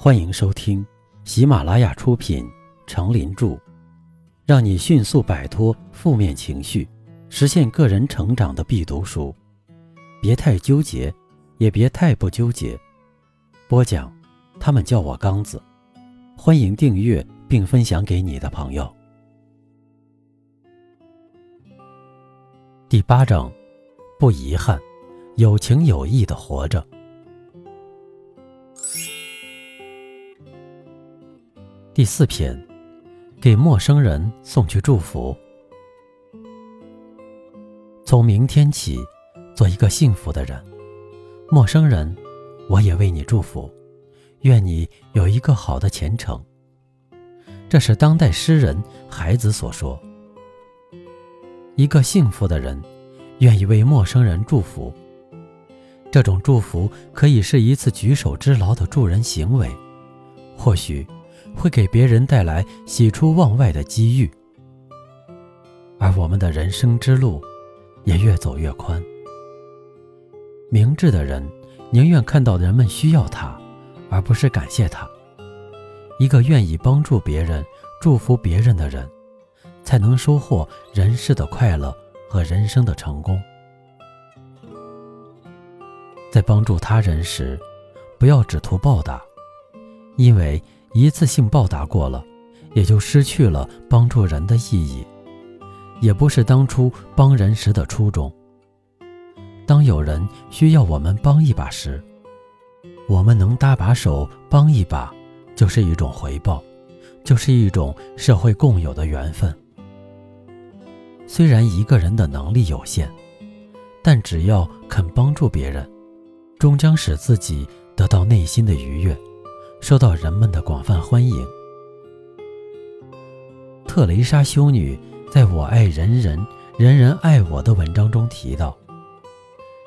欢迎收听喜马拉雅出品《成林著》，让你迅速摆脱负面情绪，实现个人成长的必读书。别太纠结，也别太不纠结。播讲，他们叫我刚子。欢迎订阅并分享给你的朋友。第八章，不遗憾，有情有义的活着。第四篇，给陌生人送去祝福。从明天起，做一个幸福的人。陌生人，我也为你祝福，愿你有一个好的前程。这是当代诗人孩子所说。一个幸福的人，愿意为陌生人祝福。这种祝福可以是一次举手之劳的助人行为，或许。会给别人带来喜出望外的机遇，而我们的人生之路也越走越宽。明智的人宁愿看到人们需要他，而不是感谢他。一个愿意帮助别人、祝福别人的人，才能收获人世的快乐和人生的成功。在帮助他人时，不要只图报答，因为。一次性报答过了，也就失去了帮助人的意义，也不是当初帮人时的初衷。当有人需要我们帮一把时，我们能搭把手帮一把，就是一种回报，就是一种社会共有的缘分。虽然一个人的能力有限，但只要肯帮助别人，终将使自己得到内心的愉悦。受到人们的广泛欢迎。特蕾莎修女在我爱人人，人人爱我的文章中提到：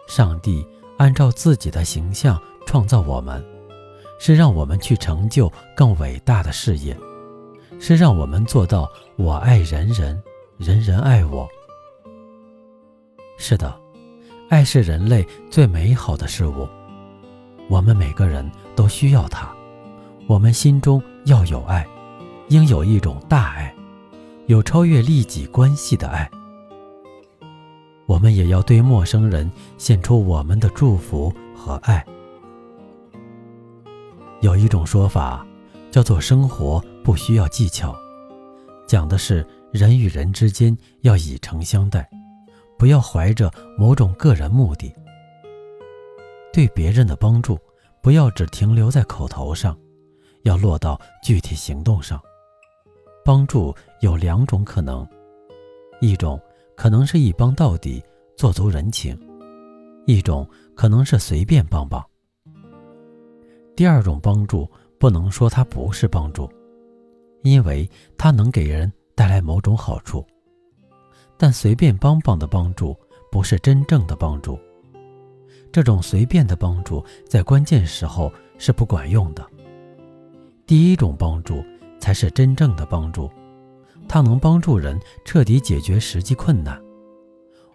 上帝按照自己的形象创造我们，是让我们去成就更伟大的事业，是让我们做到我爱人人，人人爱我。是的，爱是人类最美好的事物，我们每个人都需要它。我们心中要有爱，应有一种大爱，有超越利己关系的爱。我们也要对陌生人献出我们的祝福和爱。有一种说法，叫做“生活不需要技巧”，讲的是人与人之间要以诚相待，不要怀着某种个人目的。对别人的帮助，不要只停留在口头上。要落到具体行动上，帮助有两种可能：一种可能是一帮到底，做足人情；一种可能是随便帮帮。第二种帮助不能说它不是帮助，因为它能给人带来某种好处，但随便帮帮的帮助不是真正的帮助。这种随便的帮助在关键时候是不管用的。第一种帮助才是真正的帮助，它能帮助人彻底解决实际困难。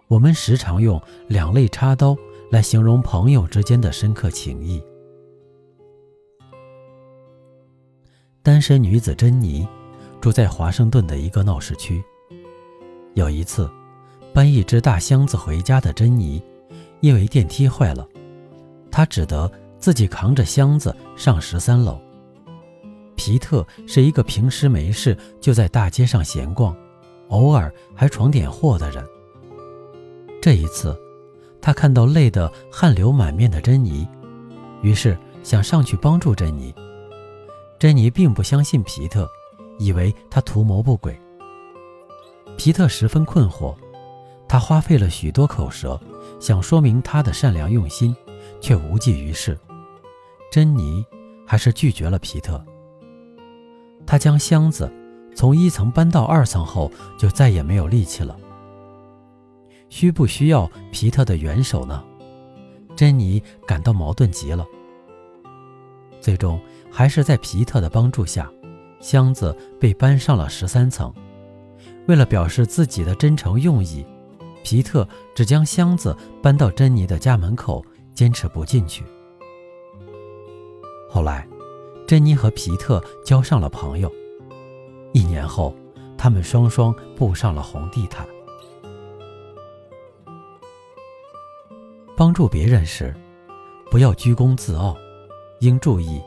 我们时常用“两肋插刀”来形容朋友之间的深刻情谊。单身女子珍妮住在华盛顿的一个闹市区。有一次，搬一只大箱子回家的珍妮，因为电梯坏了，她只得自己扛着箱子上十三楼。皮特是一个平时没事就在大街上闲逛，偶尔还闯点祸的人。这一次，他看到累得汗流满面的珍妮，于是想上去帮助珍妮。珍妮并不相信皮特，以为他图谋不轨。皮特十分困惑，他花费了许多口舌，想说明他的善良用心，却无济于事。珍妮还是拒绝了皮特。他将箱子从一层搬到二层后，就再也没有力气了。需不需要皮特的援手呢？珍妮感到矛盾极了。最终，还是在皮特的帮助下，箱子被搬上了十三层。为了表示自己的真诚用意，皮特只将箱子搬到珍妮的家门口，坚持不进去。后来。珍妮和皮特交上了朋友。一年后，他们双双步上了红地毯。帮助别人时，不要居功自傲，应注意，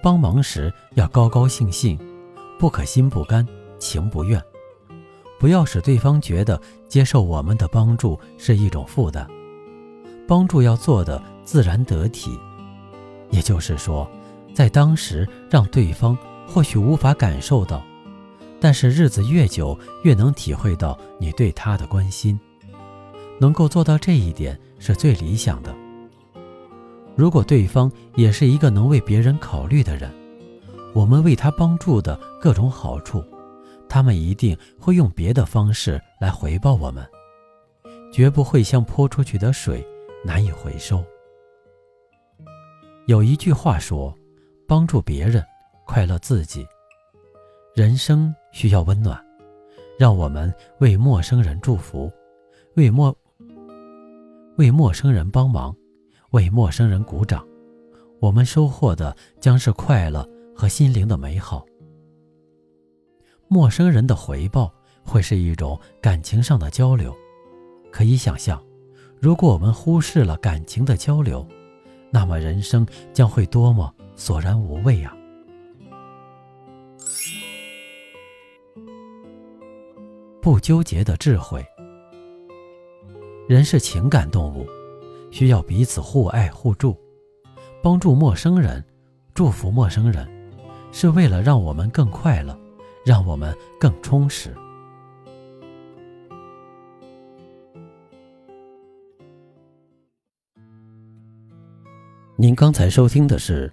帮忙时要高高兴兴，不可心不甘情不愿，不要使对方觉得接受我们的帮助是一种负担。帮助要做的自然得体，也就是说，在当时让对方或许无法感受到，但是日子越久，越能体会到你对他的关心。能够做到这一点是最理想的。如果对方也是一个能为别人考虑的人，我们为他帮助的各种好处，他们一定会用别的方式来回报我们，绝不会像泼出去的水。难以回收。有一句话说：“帮助别人，快乐自己。”人生需要温暖，让我们为陌生人祝福，为陌为陌生人帮忙，为陌生人鼓掌。我们收获的将是快乐和心灵的美好。陌生人的回报会是一种感情上的交流，可以想象。如果我们忽视了感情的交流，那么人生将会多么索然无味啊！不纠结的智慧。人是情感动物，需要彼此互爱互助，帮助陌生人，祝福陌生人，是为了让我们更快乐，让我们更充实。您刚才收听的是，